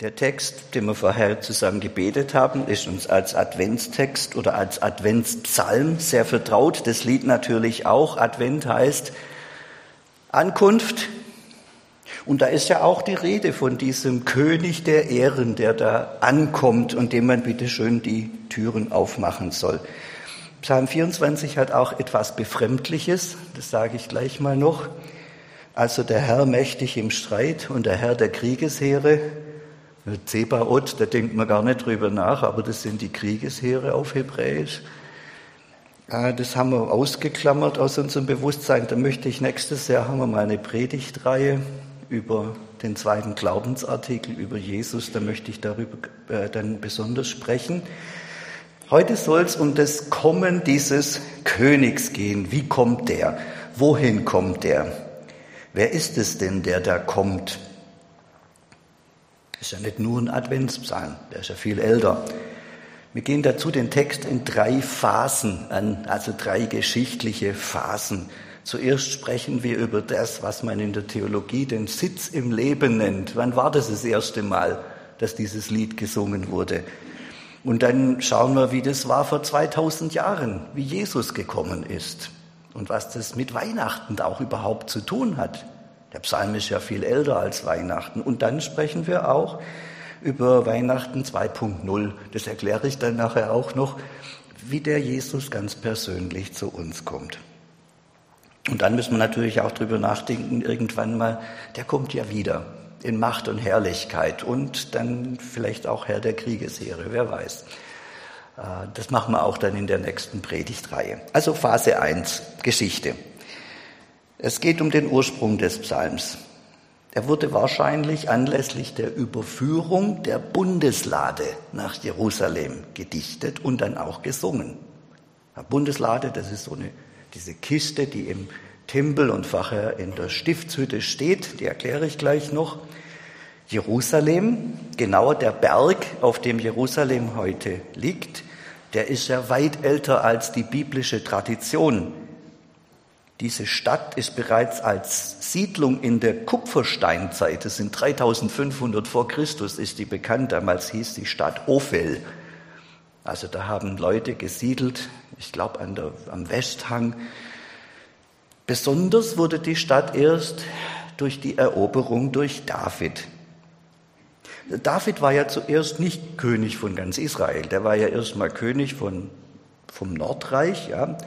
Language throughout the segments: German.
Der Text, den wir vorher zusammen gebetet haben, ist uns als Adventstext oder als Adventspsalm sehr vertraut. Das Lied natürlich auch. Advent heißt Ankunft. Und da ist ja auch die Rede von diesem König der Ehren, der da ankommt und dem man bitte schön die Türen aufmachen soll. Psalm 24 hat auch etwas Befremdliches, das sage ich gleich mal noch. Also der Herr mächtig im Streit und der Herr der Kriegesheere, Zebaoth, da denkt man gar nicht drüber nach, aber das sind die Kriegesheere auf Hebräisch. Ah, das haben wir ausgeklammert aus unserem Bewusstsein. Da möchte ich nächstes Jahr haben wir mal eine Predigtreihe über den zweiten Glaubensartikel über Jesus. Da möchte ich darüber äh, dann besonders sprechen. Heute soll es um das Kommen dieses Königs gehen. Wie kommt der? Wohin kommt der? Wer ist es denn, der da kommt? Ist ja nicht nur ein Adventspsalm, der ist ja viel älter. Wir gehen dazu den Text in drei Phasen an, also drei geschichtliche Phasen. Zuerst sprechen wir über das, was man in der Theologie den Sitz im Leben nennt. Wann war das das erste Mal, dass dieses Lied gesungen wurde? Und dann schauen wir, wie das war vor 2000 Jahren, wie Jesus gekommen ist und was das mit Weihnachten auch überhaupt zu tun hat. Der Psalm ist ja viel älter als Weihnachten. Und dann sprechen wir auch über Weihnachten 2.0. Das erkläre ich dann nachher auch noch, wie der Jesus ganz persönlich zu uns kommt. Und dann müssen wir natürlich auch drüber nachdenken, irgendwann mal, der kommt ja wieder in Macht und Herrlichkeit und dann vielleicht auch Herr der Kriegesheere, wer weiß. Äh, das machen wir auch dann in der nächsten Predigtreihe. Also Phase 1, Geschichte. Es geht um den Ursprung des Psalms. Er wurde wahrscheinlich anlässlich der Überführung der Bundeslade nach Jerusalem gedichtet und dann auch gesungen. Die Bundeslade, das ist so eine, diese Kiste, die im Tempel und nachher in der Stiftshütte steht, die erkläre ich gleich noch. Jerusalem, genauer der Berg, auf dem Jerusalem heute liegt, der ist ja weit älter als die biblische Tradition diese Stadt ist bereits als Siedlung in der Kupfersteinzeit, das sind 3500 vor Christus, ist die bekannt. Damals hieß die Stadt Ophel. Also da haben Leute gesiedelt, ich glaube am Westhang. Besonders wurde die Stadt erst durch die Eroberung durch David. David war ja zuerst nicht König von ganz Israel, der war ja erstmal König von, vom Nordreich, ja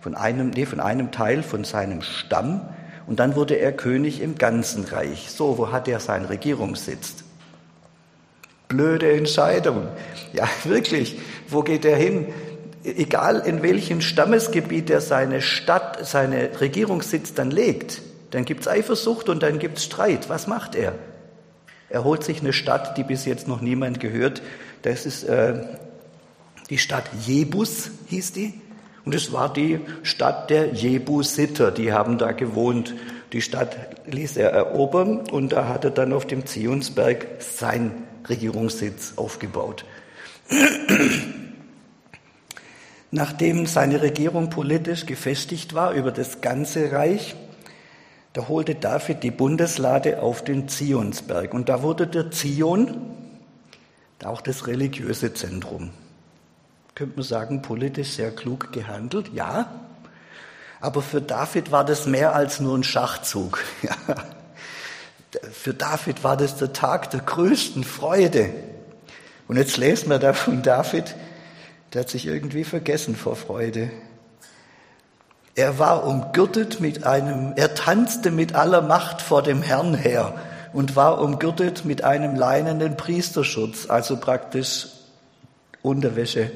von einem, nee, von einem Teil von seinem Stamm und dann wurde er König im ganzen Reich. So, wo hat er seinen Regierungssitz? Blöde Entscheidung. Ja, wirklich. Wo geht er hin? Egal in welchem Stammesgebiet er seine Stadt, seine Regierungssitz dann legt, dann gibt's Eifersucht und dann gibt's Streit. Was macht er? Er holt sich eine Stadt, die bis jetzt noch niemand gehört. Das ist äh, die Stadt Jebus, hieß die. Und es war die Stadt der Jebusiter, die haben da gewohnt. Die Stadt ließ er erobern und da hat er dann auf dem Zionsberg sein Regierungssitz aufgebaut. Nachdem seine Regierung politisch gefestigt war über das ganze Reich, da holte David die Bundeslade auf den Zionsberg und da wurde der Zion auch das religiöse Zentrum könnte man sagen, politisch sehr klug gehandelt, ja. Aber für David war das mehr als nur ein Schachzug. Für David war das der Tag der größten Freude. Und jetzt lesen wir da von David, der hat sich irgendwie vergessen vor Freude. Er war umgürtet mit einem, er tanzte mit aller Macht vor dem Herrn her und war umgürtet mit einem leinenen Priesterschutz, also praktisch Unterwäsche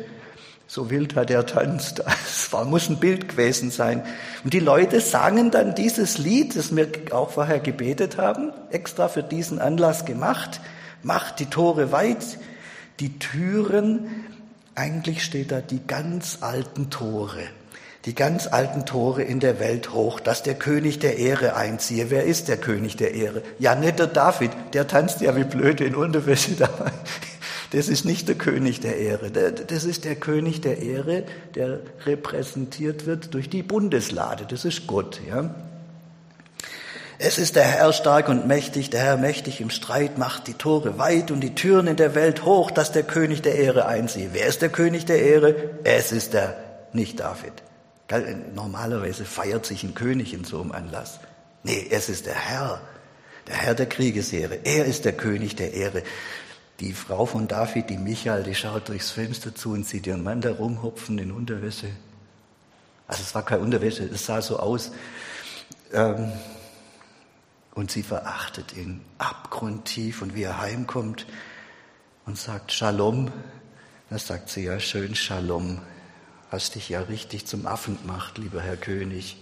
so wild hat er tanzt. Es muss ein Bild gewesen sein. Und die Leute sangen dann dieses Lied, das wir auch vorher gebetet haben, extra für diesen Anlass gemacht. Macht die Tore weit, die Türen. Eigentlich steht da die ganz alten Tore. Die ganz alten Tore in der Welt hoch, dass der König der Ehre einziehe. Wer ist der König der Ehre? Ja, nicht der David, der tanzt ja wie blöde in Unterwäsche dabei. Das ist nicht der König der Ehre. Das ist der König der Ehre, der repräsentiert wird durch die Bundeslade. Das ist Gott. Ja? Es ist der Herr stark und mächtig, der Herr mächtig im Streit macht die Tore weit und die Türen in der Welt hoch, dass der König der Ehre einziehe. Wer ist der König der Ehre? Es ist der, nicht David. Normalerweise feiert sich ein König in so einem Anlass. Nee, es ist der Herr, der Herr der Kriegesehre. Er ist der König der Ehre. Die Frau von David, die Michael, die schaut durchs Fenster zu und sieht ihren Mann da rumhopfen in Unterwäsche. Also es war keine Unterwäsche, es sah so aus. Ähm, und sie verachtet ihn abgrundtief und wie er heimkommt und sagt Shalom, da sagt sie ja schön Shalom, hast dich ja richtig zum Affen gemacht, lieber Herr König.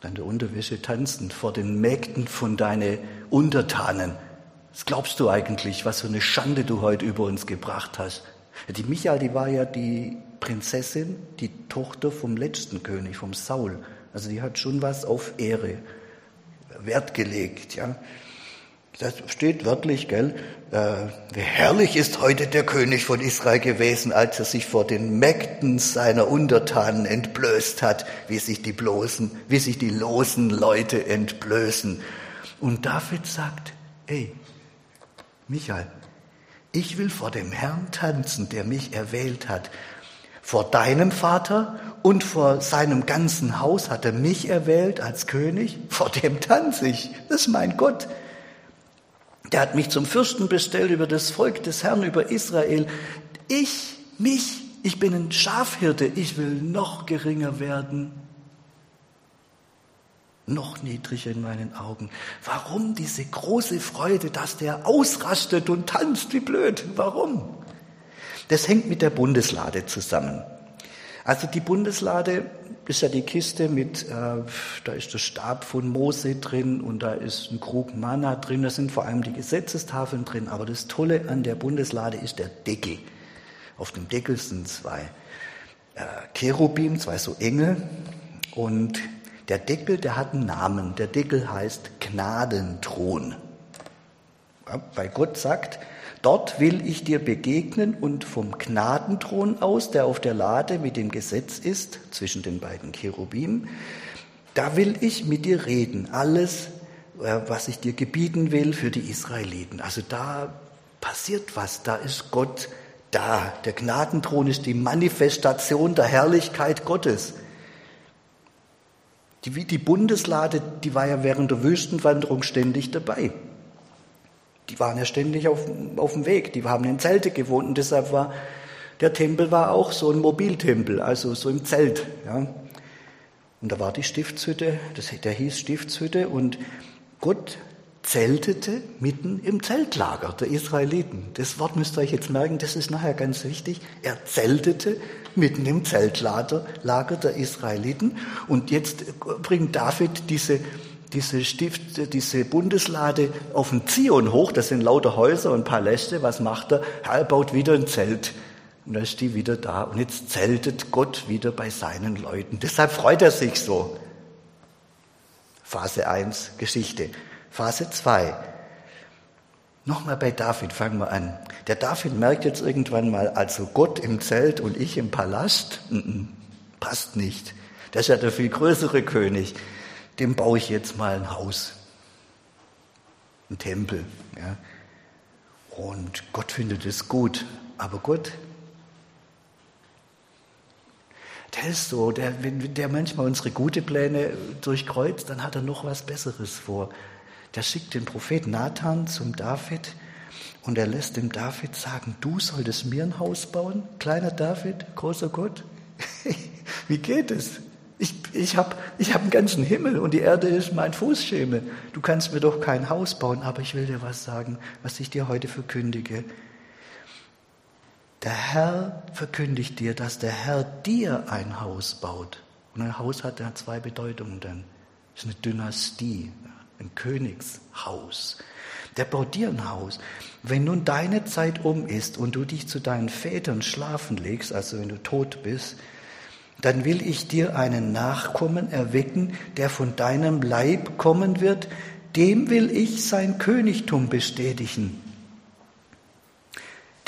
Dann der Unterwäsche tanzend vor den Mägden von deinen Untertanen. Was glaubst du eigentlich, was für eine Schande du heute über uns gebracht hast? Die Michael, die war ja die Prinzessin, die Tochter vom letzten König, vom Saul. Also die hat schon was auf Ehre Wert gelegt. Ja. Das steht wörtlich, gell? Äh, wie herrlich ist heute der König von Israel gewesen, als er sich vor den Mägden seiner Untertanen entblößt hat, wie sich die bloßen, wie sich die losen Leute entblößen. Und David sagt, ey, Michael, ich will vor dem Herrn tanzen, der mich erwählt hat. Vor deinem Vater und vor seinem ganzen Haus hat er mich erwählt als König. Vor dem tanze ich. Das ist mein Gott. Der hat mich zum Fürsten bestellt über das Volk des Herrn, über Israel. Ich, mich, ich bin ein Schafhirte. Ich will noch geringer werden. Noch niedriger in meinen Augen. Warum diese große Freude, dass der ausrastet und tanzt wie blöd? Warum? Das hängt mit der Bundeslade zusammen. Also die Bundeslade ist ja die Kiste mit, äh, da ist der Stab von Mose drin und da ist ein Krug Manna drin, da sind vor allem die Gesetzestafeln drin. Aber das Tolle an der Bundeslade ist der Deckel. Auf dem Deckel sind zwei äh, Cherubim, zwei so Engel und der Deckel, der hat einen Namen. Der Deckel heißt Gnadenthron. Ja, weil Gott sagt, Dort will ich dir begegnen und vom Gnadenthron aus, der auf der Lade mit dem Gesetz ist, zwischen den beiden Cherubim, da will ich mit dir reden. Alles, äh, was ich dir gebieten will für die Israeliten. Also da passiert was, da ist Gott da. Der Gnadenthron ist die Manifestation der Herrlichkeit Gottes. Die, die Bundeslade, die war ja während der Wüstenwanderung ständig dabei die waren ja ständig auf, auf dem Weg, die haben in Zelte gewohnt und deshalb war der Tempel war auch so ein Mobiltempel, also so im Zelt. Ja. Und da war die Stiftshütte, das, der hieß Stiftshütte und Gott zeltete mitten im Zeltlager der Israeliten. Das Wort müsst ihr euch jetzt merken, das ist nachher ganz wichtig. Er zeltete mitten im Zeltlager der Israeliten und jetzt bringt David diese diese Stift, diese Bundeslade auf den Zion hoch, das sind lauter Häuser und Paläste, was macht er? Er baut wieder ein Zelt. Und dann ist die wieder da. Und jetzt zeltet Gott wieder bei seinen Leuten. Deshalb freut er sich so. Phase 1, Geschichte. Phase 2. Nochmal bei David, fangen wir an. Der David merkt jetzt irgendwann mal, also Gott im Zelt und ich im Palast, n -n, passt nicht. Das ist ja der viel größere König dem baue ich jetzt mal ein Haus, ein Tempel. Ja. Und Gott findet es gut. Aber Gott, der ist so, der, wenn der manchmal unsere gute Pläne durchkreuzt, dann hat er noch was Besseres vor. Der schickt den Propheten Nathan zum David und er lässt dem David sagen, du solltest mir ein Haus bauen, kleiner David, großer Gott. Wie geht es? Ich, ich habe ich hab einen ganzen Himmel und die Erde ist mein Fußschemel. Du kannst mir doch kein Haus bauen, aber ich will dir was sagen, was ich dir heute verkündige. Der Herr verkündigt dir, dass der Herr dir ein Haus baut. Und ein Haus hat ja zwei Bedeutungen dann. Das ist eine Dynastie, ein Königshaus. Der baut dir ein Haus. Wenn nun deine Zeit um ist und du dich zu deinen Vätern schlafen legst, also wenn du tot bist, dann will ich dir einen Nachkommen erwecken, der von deinem Leib kommen wird, dem will ich sein Königtum bestätigen.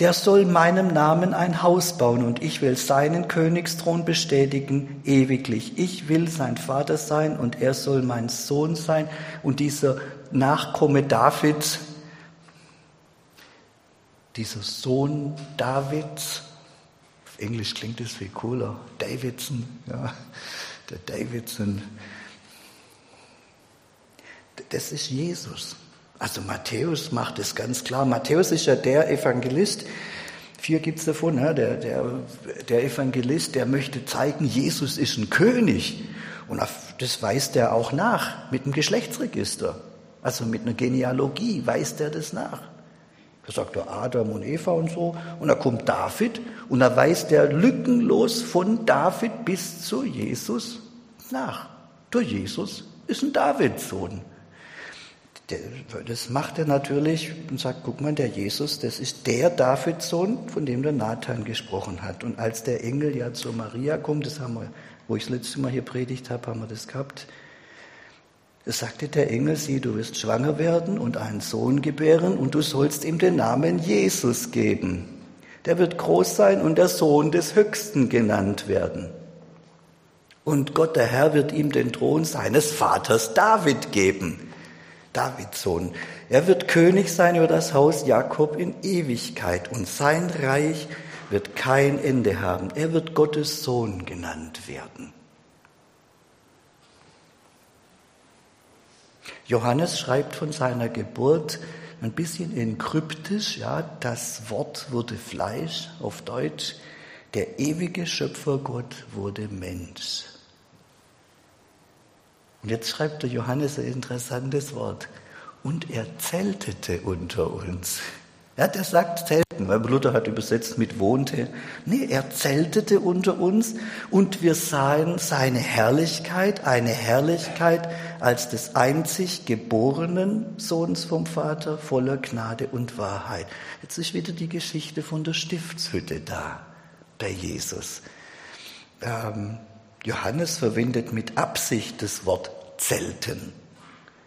Der soll meinem Namen ein Haus bauen und ich will seinen Königsthron bestätigen ewiglich. Ich will sein Vater sein und er soll mein Sohn sein. Und dieser Nachkomme Davids, dieser Sohn Davids, auf Englisch klingt es viel cooler, Davidson, ja, der Davidson, das ist Jesus. Also Matthäus macht es ganz klar. Matthäus ist ja der Evangelist, vier gibt es davon, ne? der, der, der Evangelist, der möchte zeigen, Jesus ist ein König. Und das weist er auch nach mit einem Geschlechtsregister. Also mit einer Genealogie weist er das nach. Da sagt er Adam und Eva und so. Und da kommt David und da weist er lückenlos von David bis zu Jesus nach. Der Jesus ist ein Davidssohn das macht er natürlich und sagt, guck mal, der Jesus, das ist der Davidssohn, von dem der Nathan gesprochen hat. Und als der Engel ja zu Maria kommt, das haben wir, wo ich das letzte Mal hier predigt habe, haben wir das gehabt, da sagte der Engel, sieh, du wirst schwanger werden und einen Sohn gebären und du sollst ihm den Namen Jesus geben. Der wird groß sein und der Sohn des Höchsten genannt werden. Und Gott, der Herr, wird ihm den Thron seines Vaters David geben. Davids Sohn. Er wird König sein über das Haus Jakob in Ewigkeit und sein Reich wird kein Ende haben. Er wird Gottes Sohn genannt werden. Johannes schreibt von seiner Geburt ein bisschen in kryptisch, ja, das Wort wurde Fleisch auf Deutsch, der ewige Schöpfergott wurde Mensch. Und jetzt schreibt der Johannes ein interessantes Wort. Und er zeltete unter uns. Ja, der sagt zelten, weil Luther hat übersetzt mit wohnte. Nee, er zeltete unter uns und wir sahen seine Herrlichkeit, eine Herrlichkeit als des einzig geborenen Sohns vom Vater, voller Gnade und Wahrheit. Jetzt ist wieder die Geschichte von der Stiftshütte da, bei Jesus. Ähm, Johannes verwendet mit Absicht das Wort Zelten.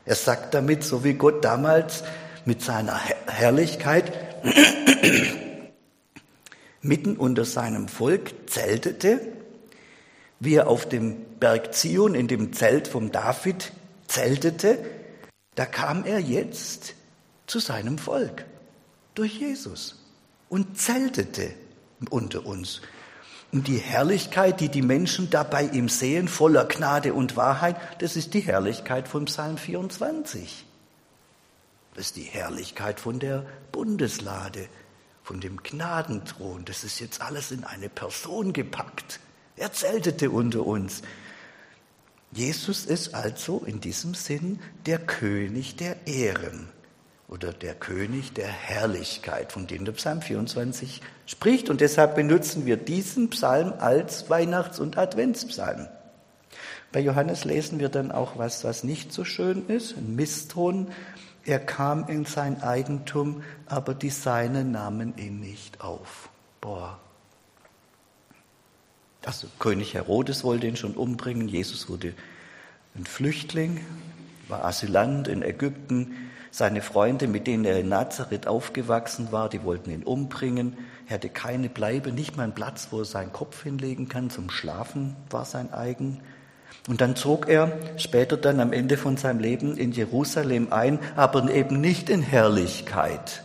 Er sagt damit, so wie Gott damals mit seiner Herrlichkeit mitten unter seinem Volk zeltete, wie er auf dem Berg Zion in dem Zelt vom David zeltete, da kam er jetzt zu seinem Volk durch Jesus und zeltete unter uns. Und die Herrlichkeit, die die Menschen da bei ihm sehen, voller Gnade und Wahrheit, das ist die Herrlichkeit von Psalm 24. Das ist die Herrlichkeit von der Bundeslade, von dem Gnadenthron. Das ist jetzt alles in eine Person gepackt. Er zeltete unter uns. Jesus ist also in diesem Sinn der König der Ehren oder der König der Herrlichkeit, von dem der Psalm 24 spricht. Und deshalb benutzen wir diesen Psalm als Weihnachts- und Adventspsalm. Bei Johannes lesen wir dann auch was, was nicht so schön ist, ein Misston. Er kam in sein Eigentum, aber die Seinen nahmen ihn nicht auf. Boah. Also König Herodes wollte ihn schon umbringen. Jesus wurde ein Flüchtling, war Asylant in Ägypten. Seine Freunde, mit denen er in Nazareth aufgewachsen war, die wollten ihn umbringen. Er hatte keine Bleibe, nicht mal einen Platz, wo er seinen Kopf hinlegen kann. Zum Schlafen war sein eigen. Und dann zog er später dann am Ende von seinem Leben in Jerusalem ein, aber eben nicht in Herrlichkeit.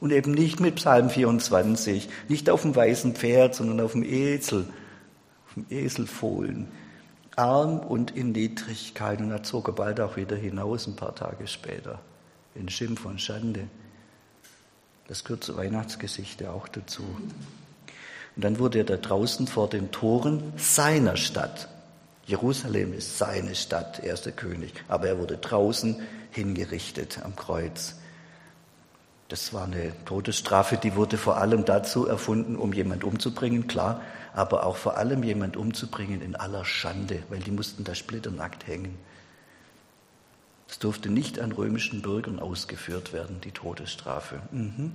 Und eben nicht mit Psalm 24, nicht auf dem weißen Pferd, sondern auf dem Esel, auf dem Eselfohlen. Arm und in Niedrigkeit. Und er zog er bald auch wieder hinaus, ein paar Tage später in Schimpf und Schande. Das gehört zur Weihnachtsgeschichte auch dazu. Und dann wurde er da draußen vor den Toren seiner Stadt. Jerusalem ist seine Stadt, er ist der König. Aber er wurde draußen hingerichtet am Kreuz. Das war eine Todesstrafe, die wurde vor allem dazu erfunden, um jemand umzubringen, klar, aber auch vor allem jemand umzubringen in aller Schande, weil die mussten da splitternackt hängen. Es durfte nicht an römischen Bürgern ausgeführt werden, die Todesstrafe. Mhm.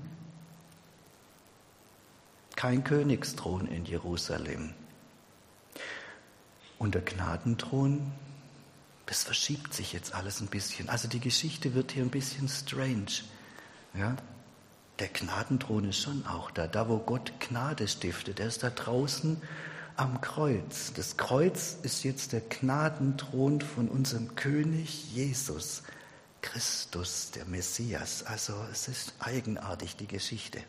Kein Königsthron in Jerusalem. Und der Gnadenthron, das verschiebt sich jetzt alles ein bisschen. Also die Geschichte wird hier ein bisschen strange. Ja? der Gnadenthron ist schon auch da, da wo Gott Gnade stiftet. Er ist da draußen am Kreuz. Das Kreuz ist jetzt der Gnadenthron von unserem König Jesus Christus, der Messias. Also es ist eigenartig, die Geschichte.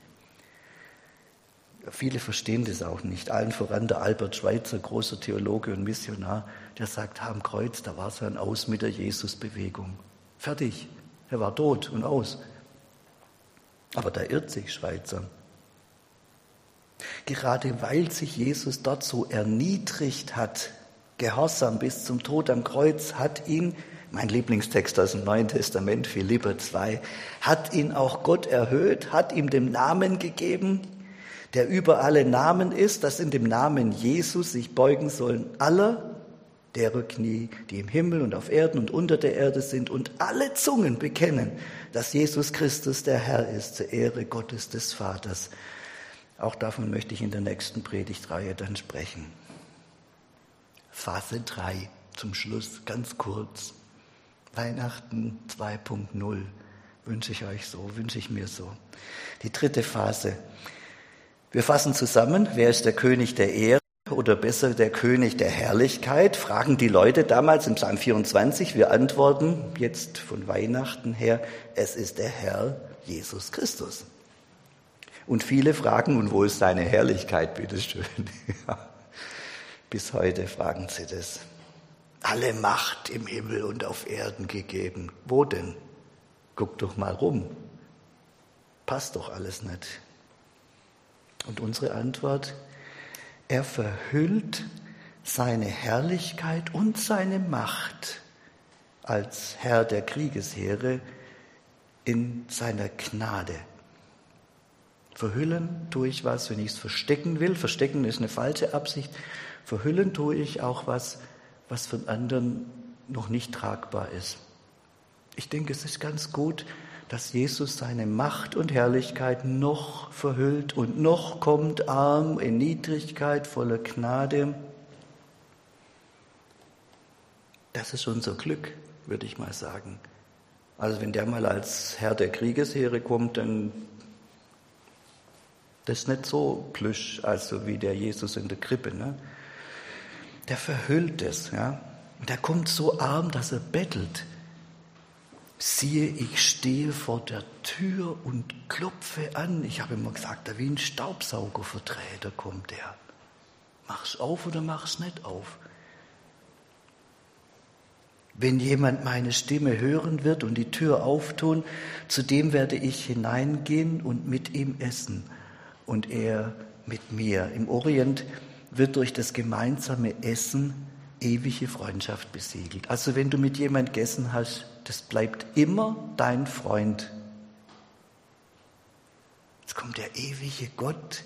Viele verstehen das auch nicht. Allen voran der Albert Schweitzer, großer Theologe und Missionar, der sagt, am Kreuz, da war es ein Aus mit der Jesusbewegung. Fertig. Er war tot und aus. Aber da irrt sich Schweitzer. Gerade weil sich Jesus dort so erniedrigt hat, gehorsam bis zum Tod am Kreuz, hat ihn, mein Lieblingstext aus dem Neuen Testament, Philipper 2, hat ihn auch Gott erhöht, hat ihm den Namen gegeben, der über alle Namen ist, dass in dem Namen Jesus sich beugen sollen aller derer Knie, die im Himmel und auf Erden und unter der Erde sind und alle Zungen bekennen, dass Jesus Christus der Herr ist, zur Ehre Gottes des Vaters. Auch davon möchte ich in der nächsten Predigtreihe dann sprechen. Phase 3 zum Schluss, ganz kurz. Weihnachten 2.0 wünsche ich euch so, wünsche ich mir so. Die dritte Phase. Wir fassen zusammen, wer ist der König der Ehre oder besser der König der Herrlichkeit, fragen die Leute damals im Psalm 24. Wir antworten jetzt von Weihnachten her, es ist der Herr Jesus Christus. Und viele fragen, und wo ist seine Herrlichkeit, bitteschön? Ja, bis heute fragen sie das. Alle Macht im Himmel und auf Erden gegeben. Wo denn? Guck doch mal rum. Passt doch alles nicht. Und unsere Antwort, er verhüllt seine Herrlichkeit und seine Macht als Herr der Kriegesheere in seiner Gnade. Verhüllen tue ich was, wenn ich es verstecken will. Verstecken ist eine falsche Absicht. Verhüllen tue ich auch was, was von anderen noch nicht tragbar ist. Ich denke, es ist ganz gut, dass Jesus seine Macht und Herrlichkeit noch verhüllt und noch kommt arm in Niedrigkeit, voller Gnade. Das ist unser Glück, würde ich mal sagen. Also wenn der mal als Herr der Kriegesheere kommt, dann das ist nicht so plüsch, also wie der Jesus in der Krippe. Ne? Der verhüllt es, ja. Der kommt so arm, dass er bettelt siehe, ich stehe vor der Tür und klopfe an. Ich habe immer gesagt, wie ein Staubsaugervertreter kommt er. Mach's auf oder mach's nicht auf. Wenn jemand meine Stimme hören wird und die Tür auftun, zu dem werde ich hineingehen und mit ihm essen und er mit mir. Im Orient wird durch das gemeinsame Essen ewige Freundschaft besiegelt. Also wenn du mit jemand gegessen hast, das bleibt immer dein Freund. Jetzt kommt der ewige Gott,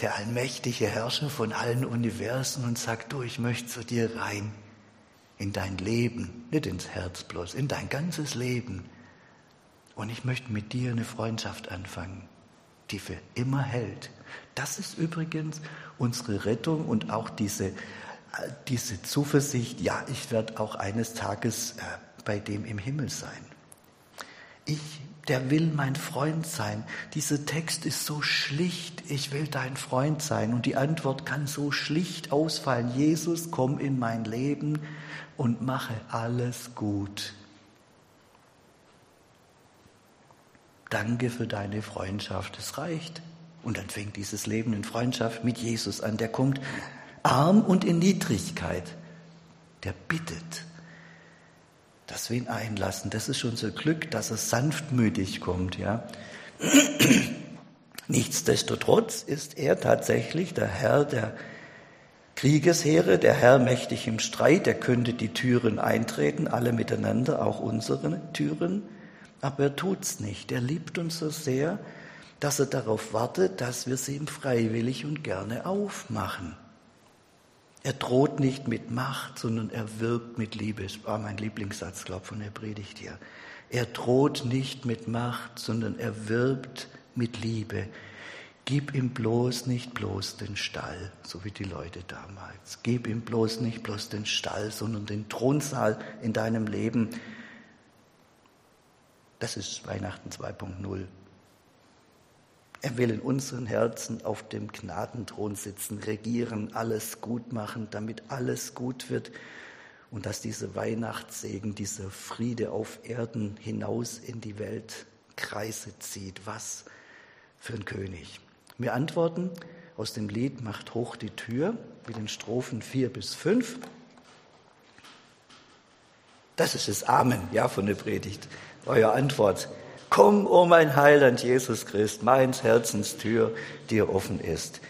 der allmächtige Herrscher von allen Universen und sagt, du, ich möchte zu dir rein, in dein Leben, nicht ins Herz bloß, in dein ganzes Leben. Und ich möchte mit dir eine Freundschaft anfangen, die für immer hält. Das ist übrigens unsere Rettung und auch diese, diese Zuversicht, ja, ich werde auch eines Tages äh, bei dem im Himmel sein. Ich, der will mein Freund sein. Dieser Text ist so schlicht, ich will dein Freund sein. Und die Antwort kann so schlicht ausfallen. Jesus, komm in mein Leben und mache alles gut. Danke für deine Freundschaft, es reicht. Und dann fängt dieses Leben in Freundschaft mit Jesus an. Der kommt arm und in Niedrigkeit. Der bittet dass wir ihn einlassen. Das ist unser Glück, dass er sanftmütig kommt, ja. Nichtsdestotrotz ist er tatsächlich der Herr der Kriegesheere, der Herr mächtig im Streit, er könnte die Türen eintreten, alle miteinander, auch unsere Türen, aber er tut's nicht. Er liebt uns so sehr, dass er darauf wartet, dass wir sie ihm freiwillig und gerne aufmachen. Er droht nicht mit Macht, sondern er wirkt mit Liebe. Das war mein Lieblingssatz, glaube ich, von der Predigt hier. Er droht nicht mit Macht, sondern er wirbt mit Liebe. Gib ihm bloß nicht bloß den Stall, so wie die Leute damals. Gib ihm bloß nicht bloß den Stall, sondern den Thronsaal in deinem Leben. Das ist Weihnachten 2.0. Er will in unseren Herzen auf dem Gnadenthron sitzen, regieren, alles gut machen, damit alles gut wird und dass dieser Weihnachtssegen, dieser Friede auf Erden hinaus in die Welt Kreise zieht. Was für ein König. Wir antworten aus dem Lied Macht hoch die Tür mit den Strophen 4 bis 5. Das ist das Amen, ja, von der Predigt. Eure Antwort. Komm, o oh mein Heiland Jesus Christ, meins Herzens Tür dir offen ist.